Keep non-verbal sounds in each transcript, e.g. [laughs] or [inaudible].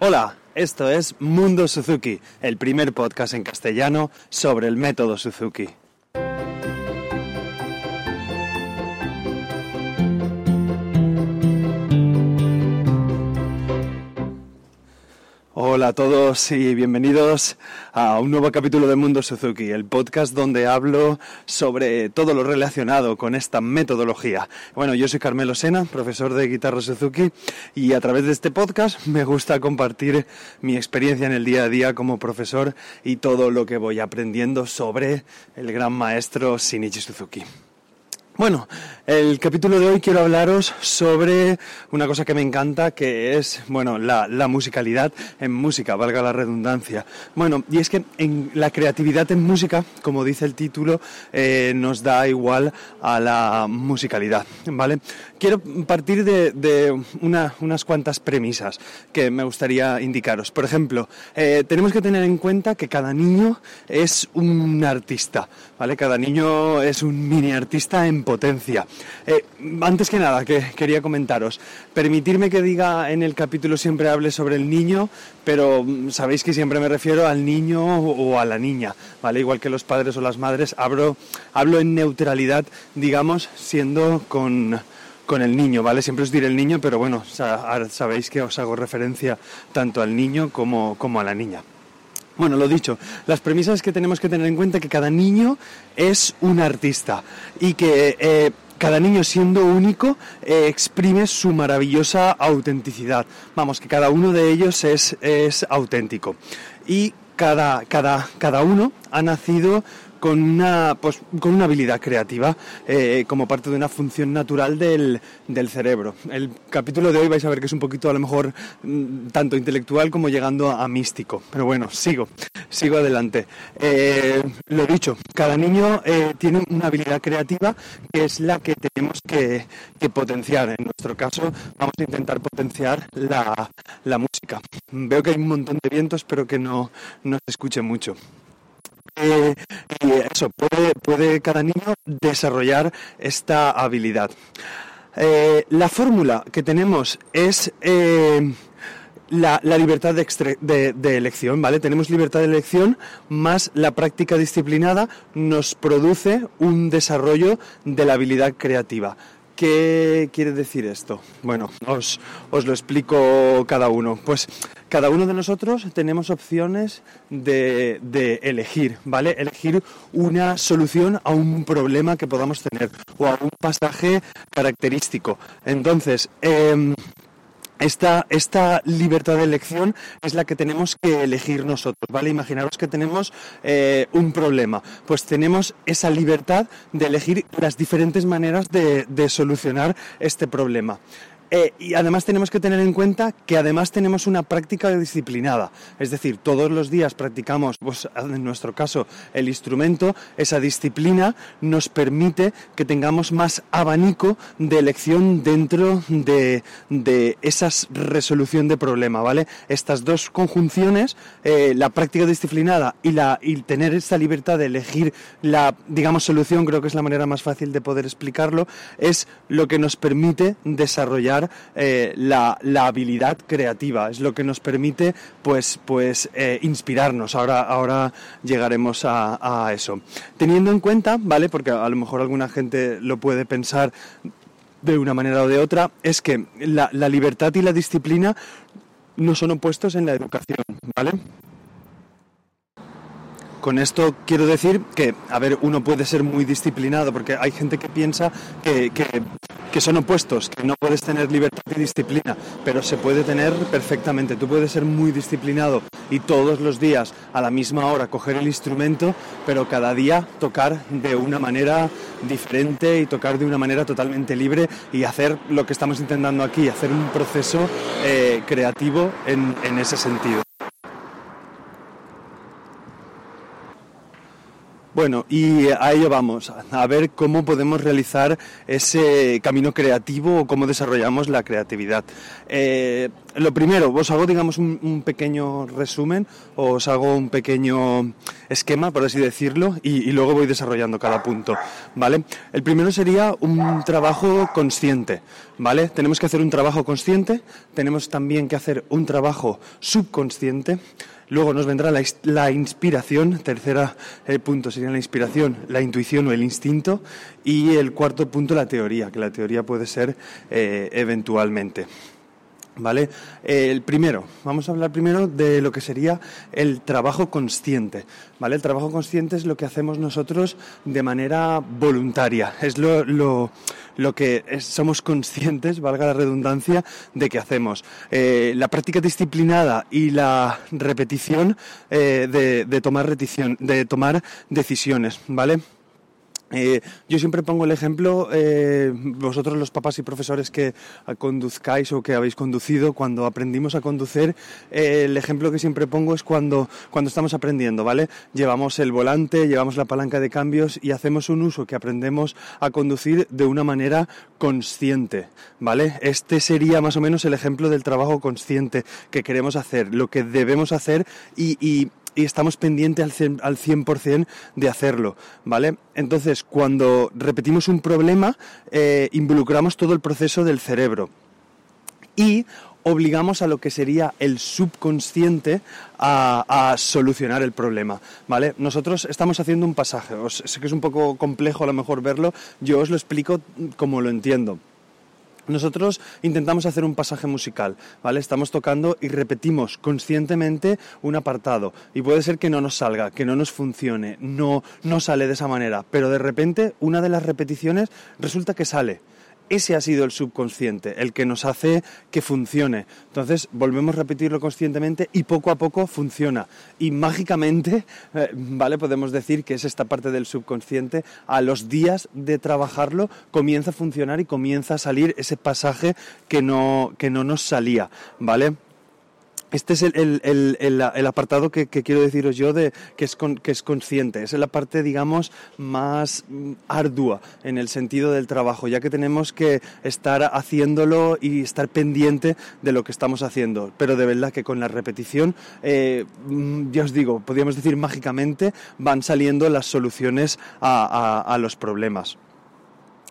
Hola, esto es Mundo Suzuki, el primer podcast en castellano sobre el método Suzuki. Hola a todos y bienvenidos a un nuevo capítulo de Mundo Suzuki, el podcast donde hablo sobre todo lo relacionado con esta metodología. Bueno, yo soy Carmelo Sena, profesor de guitarra Suzuki, y a través de este podcast me gusta compartir mi experiencia en el día a día como profesor y todo lo que voy aprendiendo sobre el gran maestro Shinichi Suzuki. Bueno, el capítulo de hoy quiero hablaros sobre una cosa que me encanta, que es, bueno, la, musicalidad en música, valga la redundancia. Bueno, y es que en la creatividad en música, como dice el título, eh, nos da igual a la musicalidad, ¿vale? Quiero partir de, unas cuantas premisas que me gustaría indicaros. Por ejemplo, eh, tenemos que tener en cuenta que cada niño es un artista, ¿vale? Cada niño es un mini artista en potencia. Eh, antes que nada, que quería comentaros, permitirme que diga en el capítulo siempre hable sobre el niño, pero mm, sabéis que siempre me refiero al niño o a la niña, ¿vale? Igual que los padres o las madres, hablo, hablo en neutralidad, digamos, siendo con con el niño, ¿vale? Siempre os diré el niño, pero bueno, sabéis que os hago referencia tanto al niño como, como a la niña. Bueno, lo dicho, las premisas que tenemos que tener en cuenta que cada niño es un artista y que eh, cada niño siendo único eh, exprime su maravillosa autenticidad. Vamos, que cada uno de ellos es, es auténtico. Y cada, cada, cada uno ha nacido con una, pues, con una habilidad creativa eh, como parte de una función natural del, del, cerebro. El capítulo de hoy vais a ver que es un poquito a lo mejor mm, tanto intelectual como llegando a, místico. Pero bueno, sigo, sigo adelante. Eh, lo dicho, cada niño eh, tiene una habilidad creativa que es la que tenemos que, que, potenciar. En nuestro caso vamos a intentar potenciar la, la música. Veo que hay un montón de vientos, pero que no, no se escuche mucho. Y eso, puede, cada niño desarrollar esta habilidad. Eh, la fórmula que tenemos es eh, la, libertad de, elección, ¿vale? Tenemos libertad de elección más la práctica disciplinada nos produce un desarrollo de la habilidad creativa. ¿Qué quiere decir esto? Bueno, os, os, lo explico cada uno. Pues cada uno de nosotros tenemos opciones de, de, elegir, ¿vale? Elegir una solución a un problema que podamos tener o a un pasaje característico. Entonces, eh, esta, esta, libertad de elección es la que tenemos que elegir nosotros, ¿vale? Imaginaros que tenemos eh, un problema, pues tenemos esa libertad de elegir las diferentes maneras de, de solucionar este problema. Eh, y además tenemos que tener en cuenta que además tenemos una práctica disciplinada, es decir, todos los días practicamos, pues, en nuestro caso, el instrumento, esa disciplina nos permite que tengamos más abanico de elección dentro de, de esa resolución de problema, ¿vale? Estas dos conjunciones, eh, la práctica disciplinada y, la, y tener esa libertad de elegir la, digamos, solución, creo que es la manera más fácil de poder explicarlo, es lo que nos permite desarrollar eh, la, habilidad creativa, es lo que nos permite pues, pues eh, inspirarnos. Ahora, ahora llegaremos a, eso. Teniendo en cuenta, ¿vale? Porque a lo mejor alguna gente lo puede pensar de una manera o de otra, es que la, la libertad y la disciplina no son opuestos en la educación, ¿vale? Con esto quiero decir que, a ver, uno puede ser muy disciplinado, porque hay gente que piensa que, son opuestos, que no puedes tener libertad y disciplina, pero se puede tener perfectamente. Tú puedes ser muy disciplinado y todos los días a la misma hora coger el instrumento, pero cada día tocar de una manera diferente y tocar de una manera totalmente libre y hacer lo que estamos intentando aquí, hacer un proceso eh, creativo en ese sentido. Bueno, y a ello vamos, a ver cómo podemos realizar ese camino creativo o cómo desarrollamos la creatividad. Eh, lo primero, os hago, digamos, un, pequeño resumen, os hago un pequeño esquema, por así decirlo, y, luego voy desarrollando cada punto, ¿vale? El primero sería un trabajo consciente, ¿vale? Tenemos que hacer un trabajo consciente, tenemos también que hacer un trabajo subconsciente, Luego nos vendrá la, inspiración, tercera el punto sería la inspiración, la intuición o el instinto, y el cuarto punto la teoría, que la teoría puede ser eh, eventualmente. ¿Vale? Eh, el primero, vamos a hablar primero de lo que sería el trabajo consciente. ¿Vale? El trabajo consciente es lo que hacemos nosotros de manera voluntaria. Es lo, lo, lo que somos conscientes, valga la redundancia, de que hacemos. Eh, la práctica disciplinada y la repetición eh, de, de, tomar repetición, de tomar decisiones. ¿Vale? Eh, yo siempre pongo el ejemplo, eh, vosotros los papás y profesores que conduzcáis o que habéis conducido, cuando aprendimos a conducir, eh, el ejemplo que siempre pongo es cuando, cuando estamos aprendiendo, ¿vale? Llevamos el volante, llevamos la palanca de cambios y hacemos un uso que aprendemos a conducir de una manera consciente, ¿vale? Este sería más o menos el ejemplo del trabajo consciente que queremos hacer, lo que debemos hacer y y estamos pendientes al 100%, de hacerlo, ¿vale? Entonces, cuando repetimos un problema, eh, involucramos todo el proceso del cerebro y obligamos a lo que sería el subconsciente a, solucionar el problema, ¿vale? Nosotros estamos haciendo un pasaje, sé que es un poco complejo a lo mejor verlo, yo os lo explico como lo entiendo. Nosotros intentamos hacer un pasaje musical, ¿vale? Estamos tocando y repetimos conscientemente un apartado y puede ser que no nos salga, que no nos funcione, no, no sale de esa manera, pero de repente una de las repeticiones resulta que sale ese ha sido el subconsciente, el que nos hace que funcione. Entonces volvemos a repetirlo conscientemente y poco a poco funciona. Y mágicamente, eh, ¿vale? Podemos decir que es esta parte del subconsciente, a los días de trabajarlo comienza a funcionar y comienza a salir ese pasaje que no, que no nos salía, ¿vale? Este es el, apartado que, quiero deciros yo de que es, que es consciente. Es la parte, digamos, más mm, ardua en el sentido del trabajo, ya que tenemos que estar haciéndolo y estar pendiente de lo que estamos haciendo. Pero de verdad que con la repetición, eh, mm, ya os digo, podríamos decir mágicamente, van saliendo las soluciones a los problemas.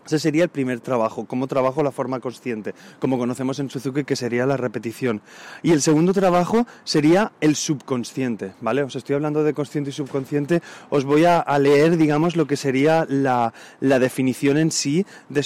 Ese sería el primer trabajo, cómo trabajo la forma consciente, como conocemos en Suzuki, que sería la repetición. Y el segundo trabajo sería el subconsciente, ¿vale? Os estoy hablando de consciente y subconsciente, os voy a, leer, digamos, lo que sería la, definición en sí de,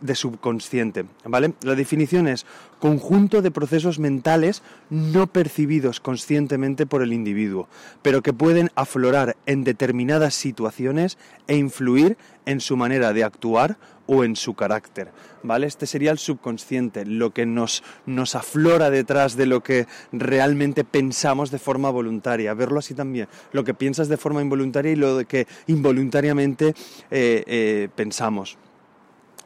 de subconsciente, ¿vale? La definición es conjunto de procesos mentales no percibidos conscientemente por el individuo, pero que pueden aflorar en determinadas situaciones e influir en su manera de actuar o en su carácter, ¿vale? Este sería el subconsciente, lo que nos, nos aflora detrás de lo que realmente pensamos de forma voluntaria, verlo así también, lo que piensas de forma involuntaria y lo que involuntariamente eh, eh, pensamos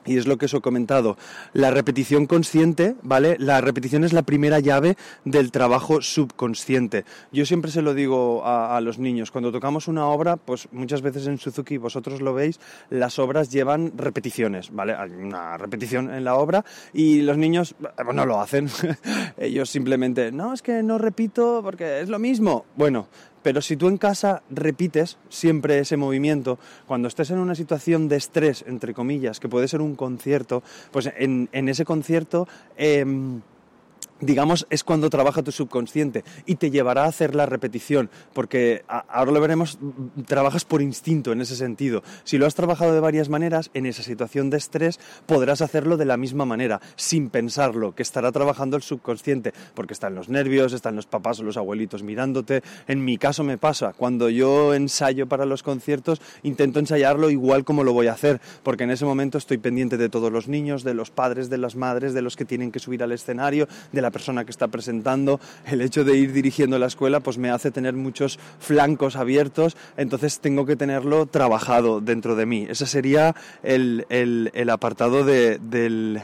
y es lo que os he comentado, la repetición consciente, ¿vale? La repetición es la primera llave del trabajo subconsciente. Yo siempre se lo digo a, los niños, cuando tocamos una obra, pues muchas veces en Suzuki, vosotros lo veis, las obras llevan repeticiones, ¿vale? Hay una repetición en la obra y los niños bueno, no lo hacen. [laughs] Ellos simplemente, no, es que no repito porque es lo mismo. Bueno, pero si tú en casa repites siempre ese movimiento, cuando estés en una situación de estrés, entre comillas, que puede ser un concierto, pues en, ese concierto... Em, digamos, es cuando trabaja tu subconsciente y te llevará a hacer la repetición, porque ahora lo veremos, trabajas por instinto en ese sentido. Si lo has trabajado de varias maneras, en esa situación de estrés podrás hacerlo de la misma manera, sin pensarlo, que estará trabajando el subconsciente, porque están los nervios, están los papás o los abuelitos mirándote. En mi caso me pasa, cuando yo ensayo para los conciertos, intento ensayarlo igual como lo voy a hacer, porque en ese momento estoy pendiente de todos los niños, de los padres, de las madres, de los que tienen que subir al escenario, de persona que está presentando, el hecho de ir dirigiendo la escuela pues me hace tener muchos flancos abiertos, entonces tengo que tenerlo trabajado dentro de mí. Ese sería el, apartado del,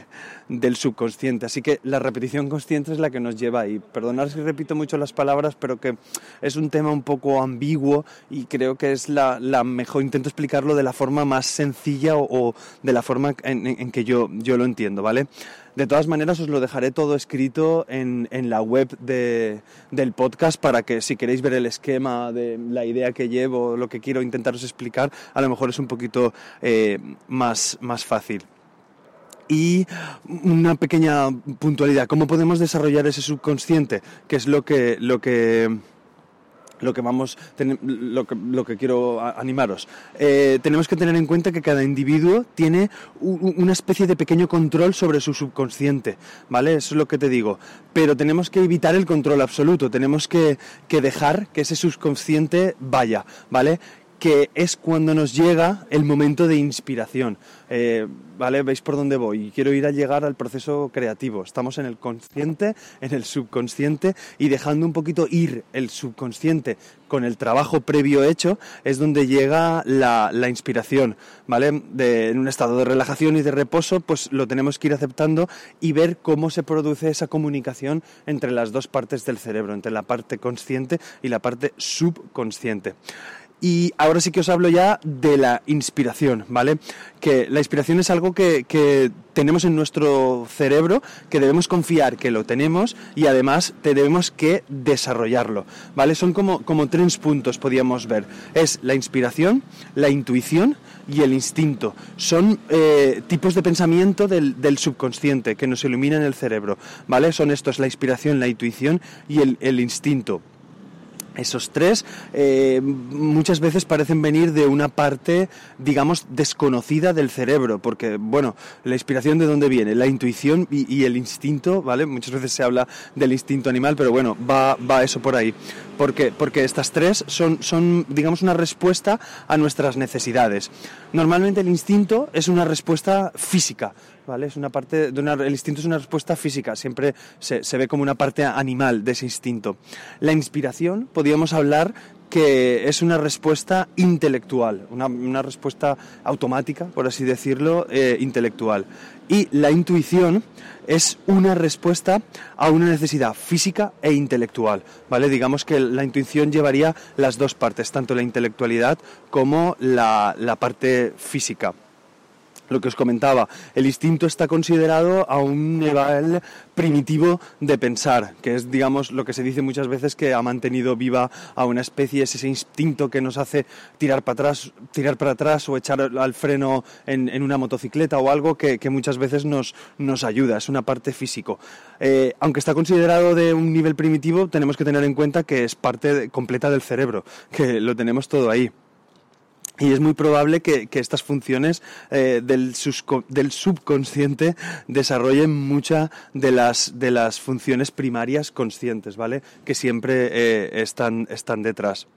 del subconsciente. Así que la repetición consciente es la que nos lleva ahí. Perdonad si repito mucho las palabras, pero que es un tema un poco ambiguo y creo que es la, mejor, intento explicarlo de la forma más sencilla o, de la forma en, que yo, yo lo entiendo, ¿vale? De todas maneras, os lo dejaré todo escrito en, la web del podcast para que si queréis ver el esquema de la idea que llevo, lo que quiero intentaros explicar, a lo mejor es un poquito eh, más, más fácil. Y una pequeña puntualidad, ¿cómo podemos desarrollar ese subconsciente? Que es lo que, lo que lo que vamos lo que, quiero animaros eh, tenemos que tener en cuenta que cada individuo tiene una especie de pequeño control sobre su subconsciente vale eso es lo que te digo. Pero tenemos que evitar el control absoluto. Tenemos que, que dejar que ese subconsciente vaya vale que es cuando nos llega el momento de inspiración. Eh, ¿Vale? ¿Veis por dónde voy? Quiero ir a llegar al proceso creativo. Estamos en el consciente, en el subconsciente y dejando un poquito ir el subconsciente con el trabajo previo hecho es donde llega la, inspiración, ¿vale? en un estado de relajación y de reposo, pues lo tenemos que ir aceptando y ver cómo se produce esa comunicación entre las dos partes del cerebro, entre la parte consciente y la parte subconsciente. Y ahora sí que os hablo ya de la inspiración, ¿vale? Que la inspiración es algo que, tenemos en nuestro cerebro, que debemos confiar que lo tenemos y además debemos que desarrollarlo, ¿vale? Son como, como tres puntos, podríamos ver. Es la inspiración, la intuición y el instinto. Son eh, tipos de pensamiento del, subconsciente que nos iluminan el cerebro, ¿vale? Son estos, la inspiración, la intuición y el instinto. Esos tres eh, muchas veces parecen venir de una parte, digamos, desconocida del cerebro, porque, bueno, la inspiración de dónde viene, la intuición y, el instinto, ¿vale? Muchas veces se habla del instinto animal, pero bueno, va, va eso por ahí. ¿Por qué? Porque estas tres son, son, digamos, una respuesta a nuestras necesidades. Normalmente el instinto es una respuesta física, Es una parte el instinto es una respuesta física, siempre se, ve como una parte animal de ese instinto. La inspiración, podríamos hablar que es una respuesta intelectual, una, respuesta automática, por así decirlo, eh, intelectual. Y la intuición es una respuesta a una necesidad física e intelectual, ¿vale? Digamos que la intuición llevaría las dos partes, tanto la intelectualidad como la parte física lo que os comentaba, el instinto está considerado a un nivel primitivo de pensar, que es, digamos, lo que se dice muchas veces que ha mantenido viva a una especie, es ese instinto que nos hace tirar para atrás, tirar para atrás o echar al freno en, una motocicleta o algo que, muchas veces nos, nos, ayuda, es una parte físico. Eh, aunque está considerado de un nivel primitivo, tenemos que tener en cuenta que es parte completa del cerebro, que lo tenemos todo ahí. Y es muy probable que, estas funciones eh, del, subconsciente desarrollen muchas de las, de las funciones primarias conscientes, ¿vale? Que siempre eh, están, están detrás.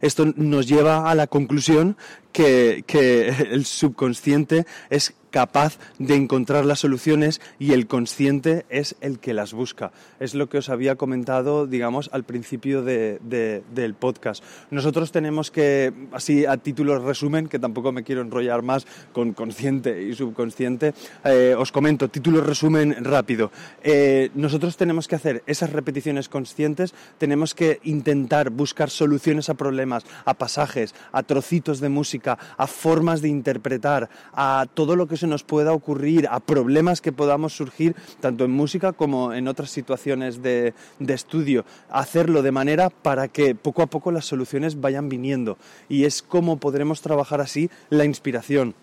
Esto nos lleva a la conclusión que, que, el subconsciente es capaz de encontrar las soluciones y el consciente es el que las busca. Es lo que os había comentado, digamos, al principio de, del podcast. Nosotros tenemos que, así a título resumen, que tampoco me quiero enrollar más con consciente y subconsciente, eh, os comento, título resumen rápido. Eh, nosotros tenemos que hacer esas repeticiones conscientes, tenemos que intentar buscar soluciones a problemas, a pasajes, a trocitos de música, a formas de interpretar, a todo lo que se nos pueda ocurrir, a problemas que podamos surgir tanto en música como en otras situaciones de, estudio. Hacerlo de manera para que poco a poco las soluciones vayan viniendo. Y es como podremos trabajar así la inspiración.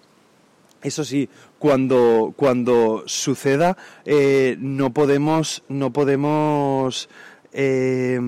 Eso sí, cuando, cuando suceda, eh, no podemos, no podemos eh,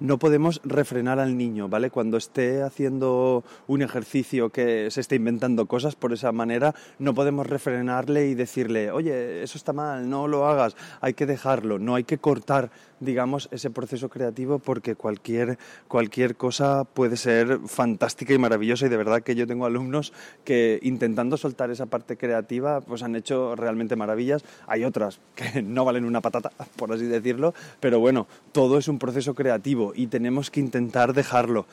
no podemos refrenar al niño, ¿vale? Cuando esté haciendo un ejercicio que se esté inventando cosas por esa manera, no podemos refrenarle y decirle, oye, eso está mal, no lo hagas, hay que dejarlo, no hay que cortar digamos, ese proceso creativo porque cualquier, cualquier cosa puede ser fantástica y maravillosa y de verdad que yo tengo alumnos que intentando soltar esa parte creativa pues han hecho realmente maravillas. Hay otras que no valen una patata, [laughs] por así decirlo, pero bueno, todo es un proceso creativo y tenemos que intentar dejarlo.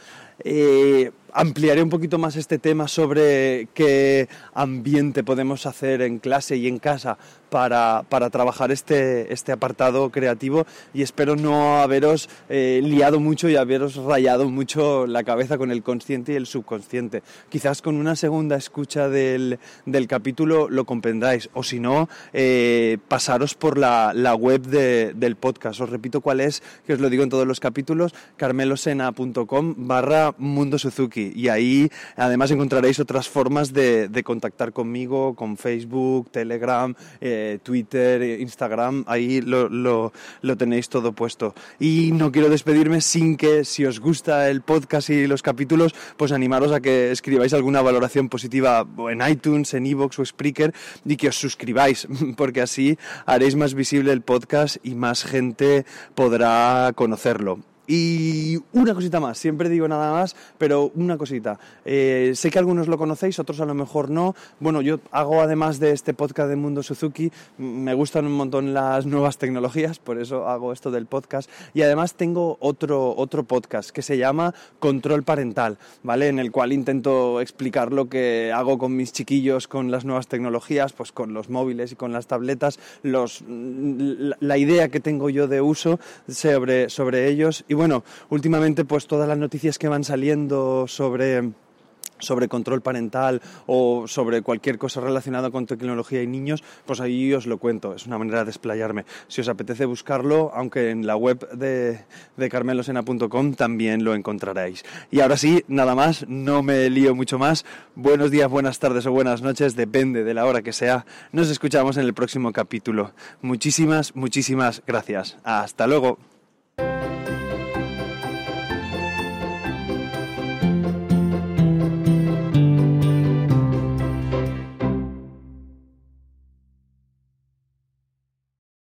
Eh, ampliaré un poquito más este tema sobre qué ambiente podemos hacer en clase y en casa para, trabajar este, este, apartado creativo y espero no haberos eh, liado mucho y haberos rayado mucho la cabeza con el consciente y el subconsciente. Quizás con una segunda escucha del, capítulo lo comprendáis o si no, eh, pasaros por la, web del podcast. Os repito cuál es, que os lo digo en todos los capítulos, carmelosena.com barra Mundo Suzuki y ahí además encontraréis otras formas de, contactar conmigo, con Facebook, Telegram, eh, Twitter, Instagram, ahí lo, lo, tenéis todo puesto. Y no quiero despedirme sin que si os gusta el podcast y los capítulos, pues animaros a que escribáis alguna valoración positiva en iTunes, en iVoox o Spreaker y que os suscribáis, [laughs] porque así haréis más visible el podcast y más gente podrá conocerlo. Y una cosita más, siempre digo nada más, pero una cosita. Eh, sé que algunos lo conocéis, otros a lo mejor no. Bueno, yo hago además de este podcast de Mundo Suzuki, me gustan un montón las nuevas tecnologías, por eso hago esto del podcast. Y además tengo otro, otro podcast que se llama Control Parental, ¿vale? En el cual intento explicar lo que hago con mis chiquillos con las nuevas tecnologías, pues con los móviles y con las tabletas, los, la idea que tengo yo de uso sobre, sobre ellos. Bueno, últimamente pues todas las noticias que van saliendo sobre sobre control parental o sobre cualquier cosa relacionada con tecnología y niños, pues ahí os lo cuento, es una manera de explayarme. Si os apetece buscarlo, aunque en la web de, de carmelosena.com también lo encontraréis. Y ahora sí, nada más, no me lío mucho más. Buenos días, buenas tardes o buenas noches, depende de la hora que sea. Nos escuchamos en el próximo capítulo. Muchísimas, muchísimas gracias. Hasta luego.